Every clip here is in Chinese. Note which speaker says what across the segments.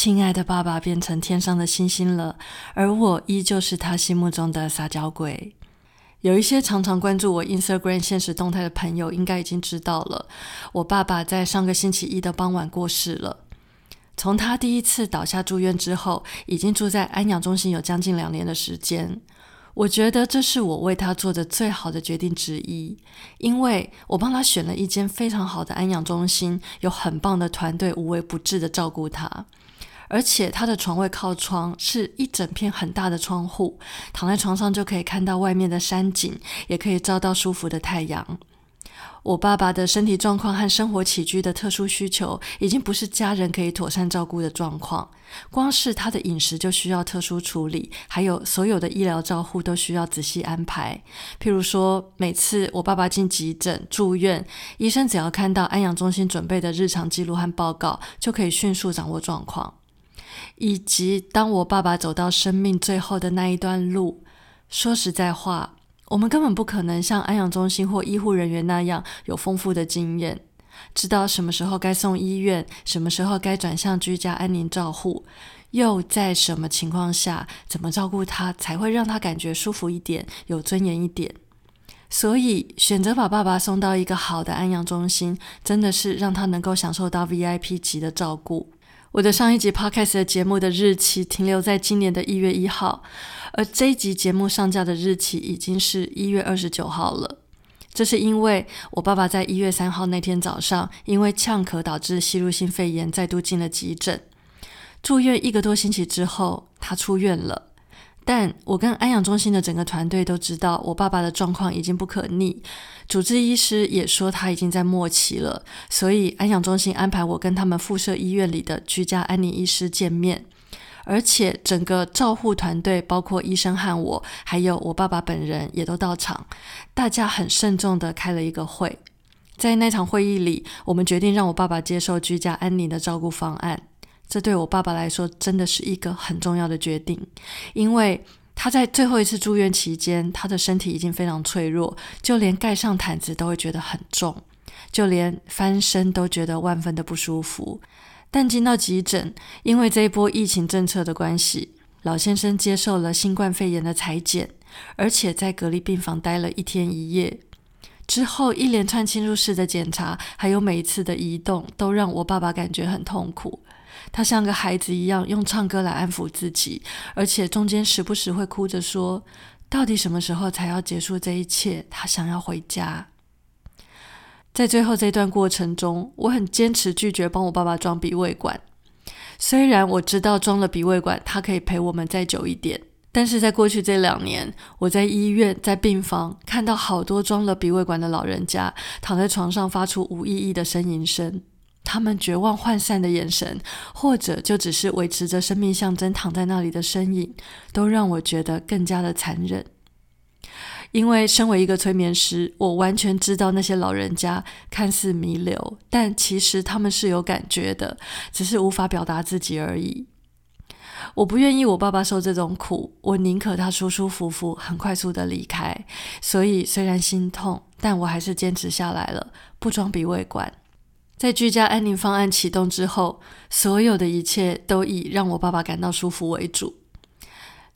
Speaker 1: 亲爱的爸爸变成天上的星星了，而我依旧是他心目中的撒娇鬼。有一些常常关注我 Instagram 现实动态的朋友，应该已经知道了，我爸爸在上个星期一的傍晚过世了。从他第一次倒下住院之后，已经住在安养中心有将近两年的时间。我觉得这是我为他做的最好的决定之一，因为我帮他选了一间非常好的安养中心，有很棒的团队，无微不至的照顾他。而且他的床位靠窗，是一整片很大的窗户，躺在床上就可以看到外面的山景，也可以照到舒服的太阳。我爸爸的身体状况和生活起居的特殊需求，已经不是家人可以妥善照顾的状况。光是他的饮食就需要特殊处理，还有所有的医疗照护都需要仔细安排。譬如说，每次我爸爸进急诊住院，医生只要看到安养中心准备的日常记录和报告，就可以迅速掌握状况。以及当我爸爸走到生命最后的那一段路，说实在话，我们根本不可能像安养中心或医护人员那样有丰富的经验，知道什么时候该送医院，什么时候该转向居家安宁照护，又在什么情况下怎么照顾他才会让他感觉舒服一点、有尊严一点。所以，选择把爸爸送到一个好的安养中心，真的是让他能够享受到 VIP 级的照顾。我的上一集 podcast 的节目的日期停留在今年的一月一号，而这一集节目上架的日期已经是一月二十九号了。这是因为我爸爸在一月三号那天早上，因为呛咳导致吸入性肺炎，再度进了急诊，住院一个多星期之后，他出院了。但我跟安养中心的整个团队都知道，我爸爸的状况已经不可逆。主治医师也说他已经在末期了，所以安养中心安排我跟他们附设医院里的居家安宁医师见面，而且整个照护团队，包括医生和我，还有我爸爸本人也都到场。大家很慎重的开了一个会，在那场会议里，我们决定让我爸爸接受居家安宁的照顾方案。这对我爸爸来说真的是一个很重要的决定，因为他在最后一次住院期间，他的身体已经非常脆弱，就连盖上毯子都会觉得很重，就连翻身都觉得万分的不舒服。但进到急诊，因为这一波疫情政策的关系，老先生接受了新冠肺炎的裁剪，而且在隔离病房待了一天一夜。之后一连串侵入式的检查，还有每一次的移动，都让我爸爸感觉很痛苦。他像个孩子一样用唱歌来安抚自己，而且中间时不时会哭着说：“到底什么时候才要结束这一切？”他想要回家。在最后这段过程中，我很坚持拒绝帮我爸爸装鼻胃管。虽然我知道装了鼻胃管，他可以陪我们再久一点，但是在过去这两年，我在医院、在病房看到好多装了鼻胃管的老人家躺在床上发出无意义的呻吟声。他们绝望涣散的眼神，或者就只是维持着生命象征躺在那里的身影，都让我觉得更加的残忍。因为身为一个催眠师，我完全知道那些老人家看似弥留，但其实他们是有感觉的，只是无法表达自己而已。我不愿意我爸爸受这种苦，我宁可他舒舒服服、很快速的离开。所以虽然心痛，但我还是坚持下来了，不装鼻胃管。在居家安宁方案启动之后，所有的一切都以让我爸爸感到舒服为主。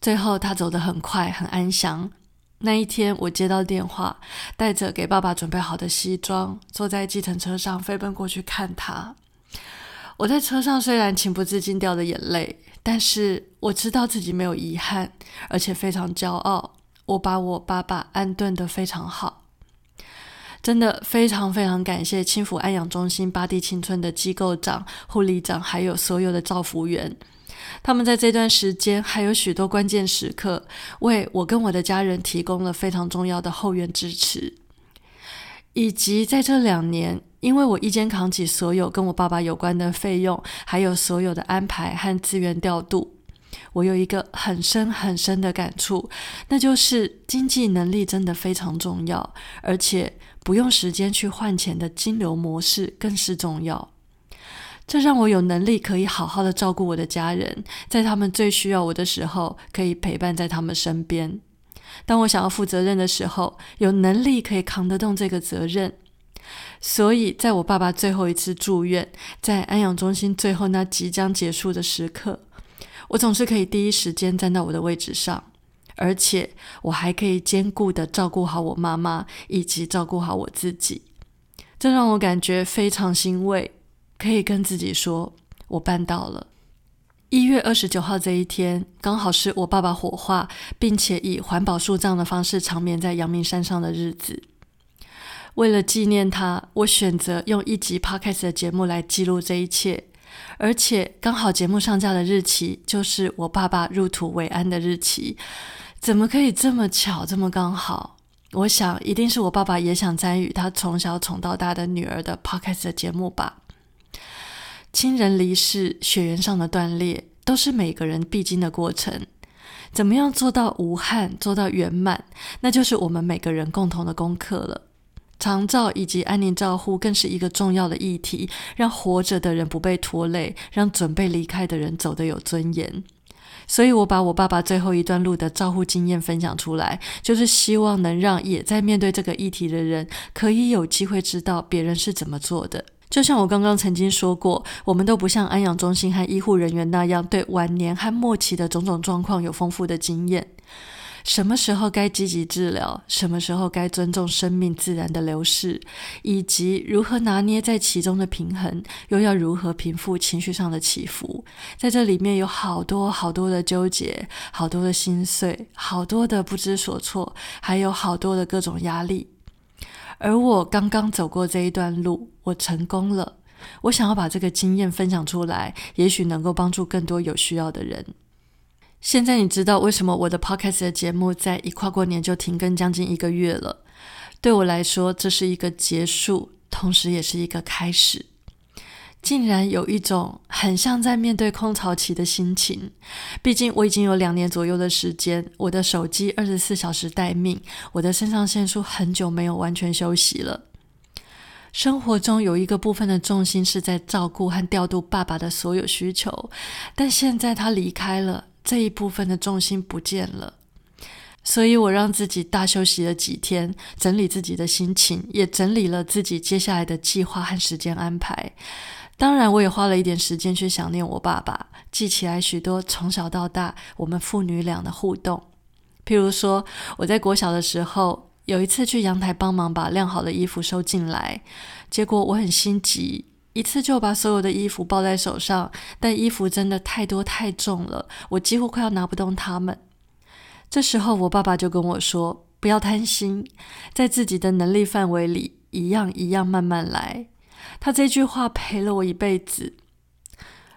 Speaker 1: 最后，他走得很快，很安详。那一天，我接到电话，带着给爸爸准备好的西装，坐在计程车上飞奔过去看他。我在车上虽然情不自禁掉了眼泪，但是我知道自己没有遗憾，而且非常骄傲。我把我爸爸安顿得非常好。真的非常非常感谢轻福安养中心八地青春的机构长、护理长，还有所有的照服员，他们在这段时间还有许多关键时刻，为我跟我的家人提供了非常重要的后援支持，以及在这两年，因为我一肩扛起所有跟我爸爸有关的费用，还有所有的安排和资源调度，我有一个很深很深的感触，那就是经济能力真的非常重要，而且不用时间去换钱的金流模式更是重要。这让我有能力可以好好的照顾我的家人，在他们最需要我的时候，可以陪伴在他们身边。当我想要负责任的时候，有能力可以扛得动这个责任。所以，在我爸爸最后一次住院，在安养中心最后那即将结束的时刻，我总是可以第一时间站到我的位置上，而且我还可以兼顾的照顾好我妈妈，以及照顾好我自己。这让我感觉非常欣慰。可以跟自己说，我办到了。一月二十九号这一天，刚好是我爸爸火化，并且以环保树葬的方式长眠在阳明山上的日子。为了纪念他，我选择用一集 podcast 的节目来记录这一切，而且刚好节目上架的日期就是我爸爸入土为安的日期。怎么可以这么巧，这么刚好？我想，一定是我爸爸也想参与他从小宠到大的女儿的 podcast 的节目吧。亲人离世、血缘上的断裂，都是每个人必经的过程。怎么样做到无憾、做到圆满，那就是我们每个人共同的功课了。长照以及安宁照护更是一个重要的议题，让活着的人不被拖累，让准备离开的人走得有尊严。所以，我把我爸爸最后一段路的照护经验分享出来，就是希望能让也在面对这个议题的人，可以有机会知道别人是怎么做的。就像我刚刚曾经说过，我们都不像安养中心和医护人员那样，对晚年和末期的种种状况有丰富的经验。什么时候该积极治疗，什么时候该尊重生命自然的流逝，以及如何拿捏在其中的平衡，又要如何平复情绪上的起伏，在这里面有好多好多的纠结，好多的心碎，好多的不知所措，还有好多的各种压力。而我刚刚走过这一段路，我成功了。我想要把这个经验分享出来，也许能够帮助更多有需要的人。现在你知道为什么我的 podcast 的节目在一跨过年就停更将近一个月了？对我来说，这是一个结束，同时也是一个开始。竟然有一种很像在面对空巢期的心情。毕竟我已经有两年左右的时间，我的手机二十四小时待命，我的肾上腺素很久没有完全休息了。生活中有一个部分的重心是在照顾和调度爸爸的所有需求，但现在他离开了，这一部分的重心不见了。所以我让自己大休息了几天，整理自己的心情，也整理了自己接下来的计划和时间安排。当然，我也花了一点时间去想念我爸爸，记起来许多从小到大我们父女俩的互动。譬如说，我在国小的时候，有一次去阳台帮忙把晾好的衣服收进来，结果我很心急，一次就把所有的衣服抱在手上，但衣服真的太多太重了，我几乎快要拿不动它们。这时候，我爸爸就跟我说：“不要贪心，在自己的能力范围里，一样一样慢慢来。”他这句话陪了我一辈子。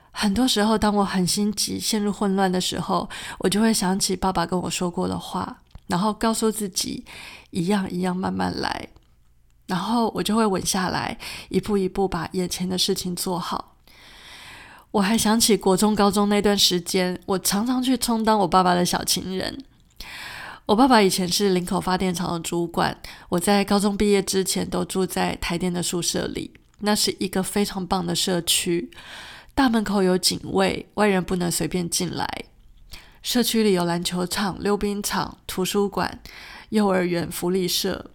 Speaker 1: 很多时候，当我很心急、陷入混乱的时候，我就会想起爸爸跟我说过的话，然后告诉自己一样一样慢慢来，然后我就会稳下来，一步一步把眼前的事情做好。我还想起国中、高中那段时间，我常常去充当我爸爸的小情人。我爸爸以前是林口发电厂的主管，我在高中毕业之前都住在台电的宿舍里。那是一个非常棒的社区，大门口有警卫，外人不能随便进来。社区里有篮球场、溜冰场、图书馆、幼儿园、福利社。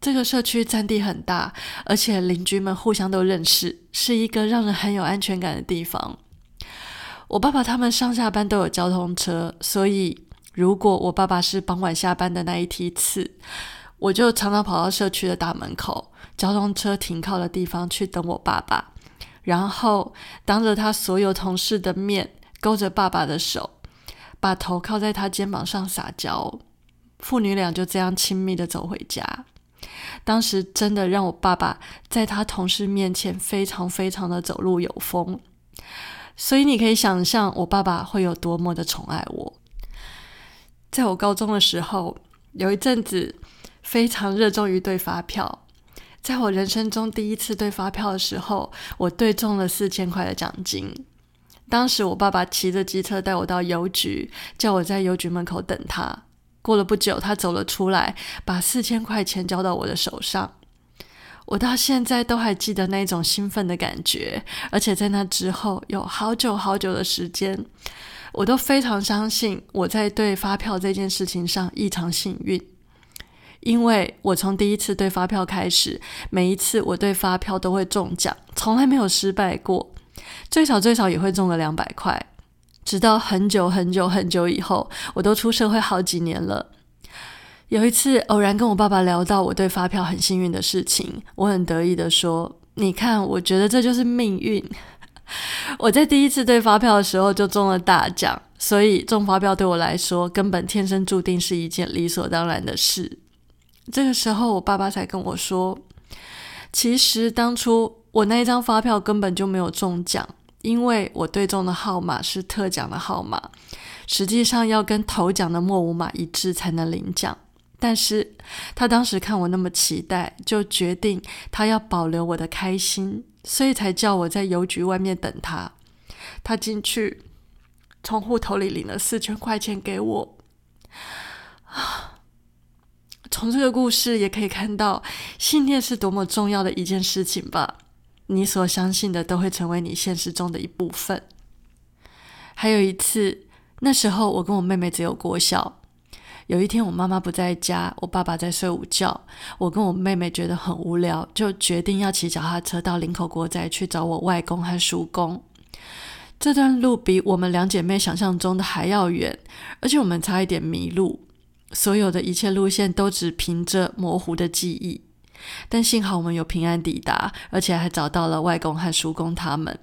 Speaker 1: 这个社区占地很大，而且邻居们互相都认识，是一个让人很有安全感的地方。我爸爸他们上下班都有交通车，所以如果我爸爸是傍晚下班的那一梯次，我就常常跑到社区的大门口。交通车停靠的地方去等我爸爸，然后当着他所有同事的面勾着爸爸的手，把头靠在他肩膀上撒娇，父女俩就这样亲密的走回家。当时真的让我爸爸在他同事面前非常非常的走路有风，所以你可以想象我爸爸会有多么的宠爱我。在我高中的时候，有一阵子非常热衷于对发票。在我人生中第一次对发票的时候，我对中了四千块的奖金。当时我爸爸骑着机车带我到邮局，叫我在邮局门口等他。过了不久，他走了出来，把四千块钱交到我的手上。我到现在都还记得那种兴奋的感觉，而且在那之后有好久好久的时间，我都非常相信我在对发票这件事情上异常幸运，因为我从第一次对发票开始，每一次我对发票都会中奖，从来没有失败过，最少最少也会中个两百块。直到很久很久很久以后，我都出社会好几年了。有一次偶然跟我爸爸聊到我对发票很幸运的事情，我很得意的说：“你看，我觉得这就是命运。我在第一次对发票的时候就中了大奖，所以中发票对我来说根本天生注定是一件理所当然的事。”这个时候，我爸爸才跟我说：“其实当初我那一张发票根本就没有中奖。”因为我对中的号码是特奖的号码，实际上要跟头奖的末五码一致才能领奖。但是他当时看我那么期待，就决定他要保留我的开心，所以才叫我在邮局外面等他。他进去，从户头里领了四千块钱给我。啊，从这个故事也可以看到，信念是多么重要的一件事情吧。你所相信的都会成为你现实中的一部分。还有一次，那时候我跟我妹妹只有国小。有一天我妈妈不在家，我爸爸在睡午觉，我跟我妹妹觉得很无聊，就决定要骑脚踏车到林口国宅去找我外公和叔公。这段路比我们两姐妹想象中的还要远，而且我们差一点迷路，所有的一切路线都只凭着模糊的记忆。但幸好我们有平安抵达，而且还找到了外公和叔公他们。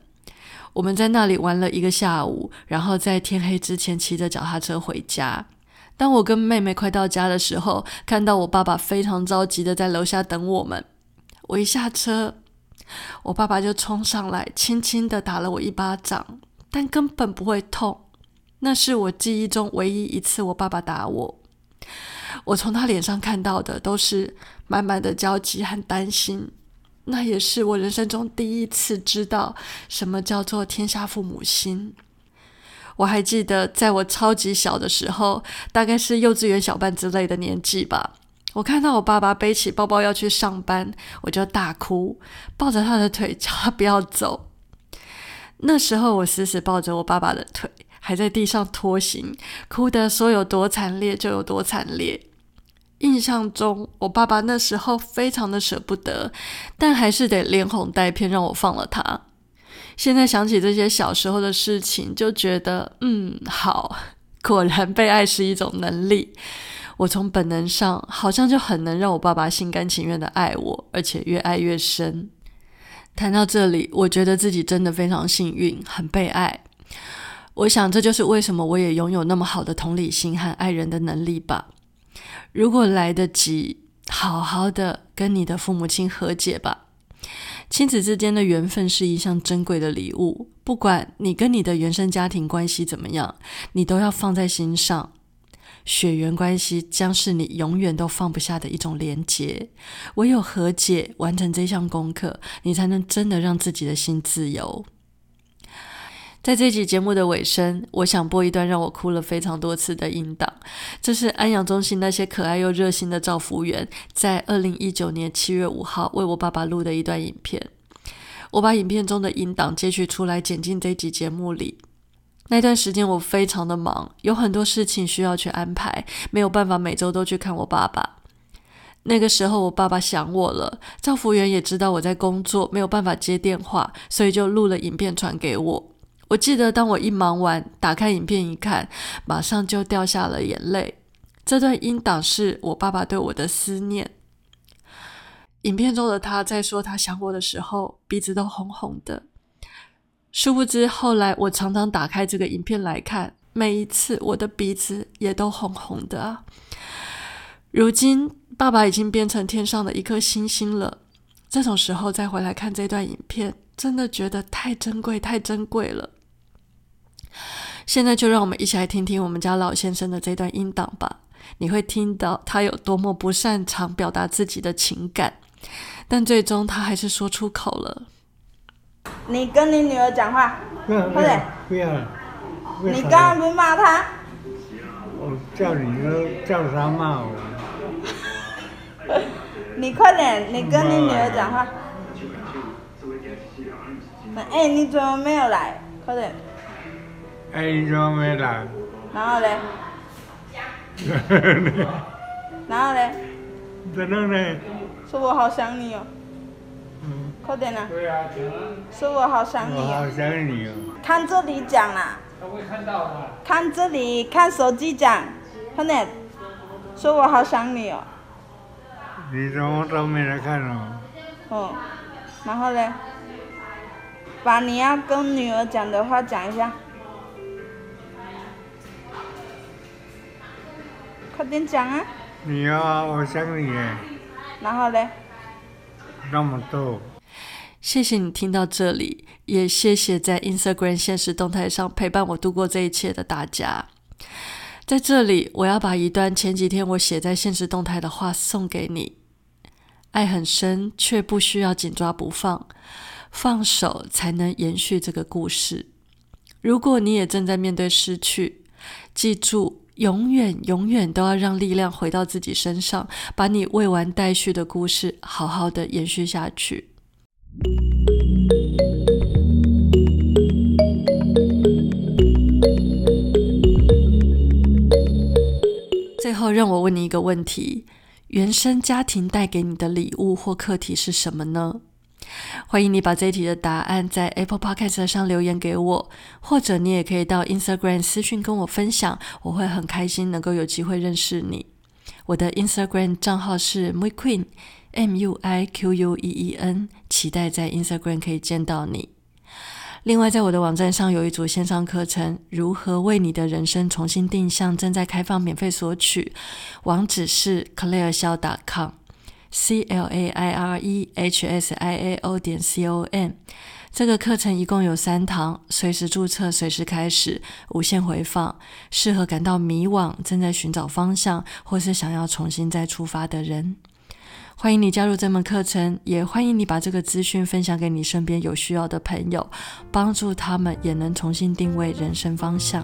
Speaker 1: 我们在那里玩了一个下午，然后在天黑之前骑着脚踏车回家。当我跟妹妹快到家的时候，看到我爸爸非常着急的在楼下等我们。我一下车，我爸爸就冲上来，轻轻的打了我一巴掌，但根本不会痛。那是我记忆中唯一一次我爸爸打我。我从他脸上看到的都是满满的焦急和担心，那也是我人生中第一次知道什么叫做天下父母心。我还记得，在我超级小的时候，大概是幼稚园小班之类的年纪吧，我看到我爸爸背起包包要去上班，我就大哭，抱着他的腿叫他不要走。那时候我死死抱着我爸爸的腿。还在地上拖行，哭得说有多惨烈就有多惨烈。印象中，我爸爸那时候非常的舍不得，但还是得连哄带骗让我放了他。现在想起这些小时候的事情，就觉得嗯，好，果然被爱是一种能力。我从本能上好像就很能让我爸爸心甘情愿的爱我，而且越爱越深。谈到这里，我觉得自己真的非常幸运，很被爱。我想，这就是为什么我也拥有那么好的同理心和爱人的能力吧。如果来得及，好好的跟你的父母亲和解吧。亲子之间的缘分是一项珍贵的礼物，不管你跟你的原生家庭关系怎么样，你都要放在心上。血缘关系将是你永远都放不下的一种连结。唯有和解，完成这项功课，你才能真的让自己的心自由。在这集节目的尾声，我想播一段让我哭了非常多次的音档。这是安阳中心那些可爱又热心的照服务员在二零一九年七月五号为我爸爸录的一段影片。我把影片中的音档截取出来剪进这集节目里。那段时间我非常的忙，有很多事情需要去安排，没有办法每周都去看我爸爸。那个时候我爸爸想我了，赵服务员也知道我在工作，没有办法接电话，所以就录了影片传给我。我记得，当我一忙完，打开影片一看，马上就掉下了眼泪。这段音档是我爸爸对我的思念。影片中的他在说他想我的时候，鼻子都红红的。殊不知，后来我常常打开这个影片来看，每一次我的鼻子也都红红的啊。如今，爸爸已经变成天上的一颗星星了。这种时候再回来看这段影片，真的觉得太珍贵，太珍贵了。现在就让我们一起来听听我们家老先生的这段音档吧。你会听到他有多么不擅长表达自己的情感，但最终他还是说出口了。
Speaker 2: 你跟你女儿讲话，快点
Speaker 3: 不要了。
Speaker 2: 你刚刚不骂她？
Speaker 3: 我叫你都叫他骂我，
Speaker 2: 你快点，你跟你女儿讲话。哎、你怎么没有来？快点，
Speaker 3: 哎，你怎么没来？
Speaker 2: 然后嘞，然后嘞，
Speaker 3: 真的呢？
Speaker 2: 说我好想你哦，
Speaker 3: 嗯，
Speaker 2: 快点啦，
Speaker 3: 对啊，
Speaker 2: 说我好想你
Speaker 3: 我好
Speaker 2: 哦，
Speaker 3: 想你哦。
Speaker 2: 看这里讲啦，
Speaker 3: 他会看到的。
Speaker 2: 看这里，看手机讲，快点，说我好想你哦，
Speaker 3: 你怎么都没来看哦？
Speaker 2: 哦，然后嘞，把你要跟女儿讲的话讲一下，快点讲啊，
Speaker 3: 你啊，我想你耶，
Speaker 2: 然后嘞，
Speaker 3: 那么多。
Speaker 1: 谢谢你听到这里，也谢谢在 Instagram 现实动态上陪伴我度过这一切的大家。在这里，我要把一段前几天我写在现实动态的话送给你：爱很深，却不需要紧抓不放，放手才能延续这个故事。如果你也正在面对失去，记住，永远永远都要让力量回到自己身上，把你未完待续的故事好好的延续下去。最后，让我问你一个问题：原生家庭带给你的礼物或课题是什么呢？欢迎你把这一题的答案在 Apple Podcast 上留言给我，或者你也可以到 Instagram 私讯跟我分享，我会很开心能够有机会认识你。我的 Instagram 账号是 muiqueen m u i q u e e n，期待在 Instagram 可以见到你。另外，在我的网站上有一组线上课程，如何为你的人生重新定向，正在开放免费索取，网址是 claire c l a i r e h s i a o 点 c o n。这个课程一共有三堂，随时注册，随时开始，无限回放，适合感到迷惘、正在寻找方向，或是想要重新再出发的人。欢迎你加入这门课程，也欢迎你把这个资讯分享给你身边有需要的朋友，帮助他们也能重新定位人生方向。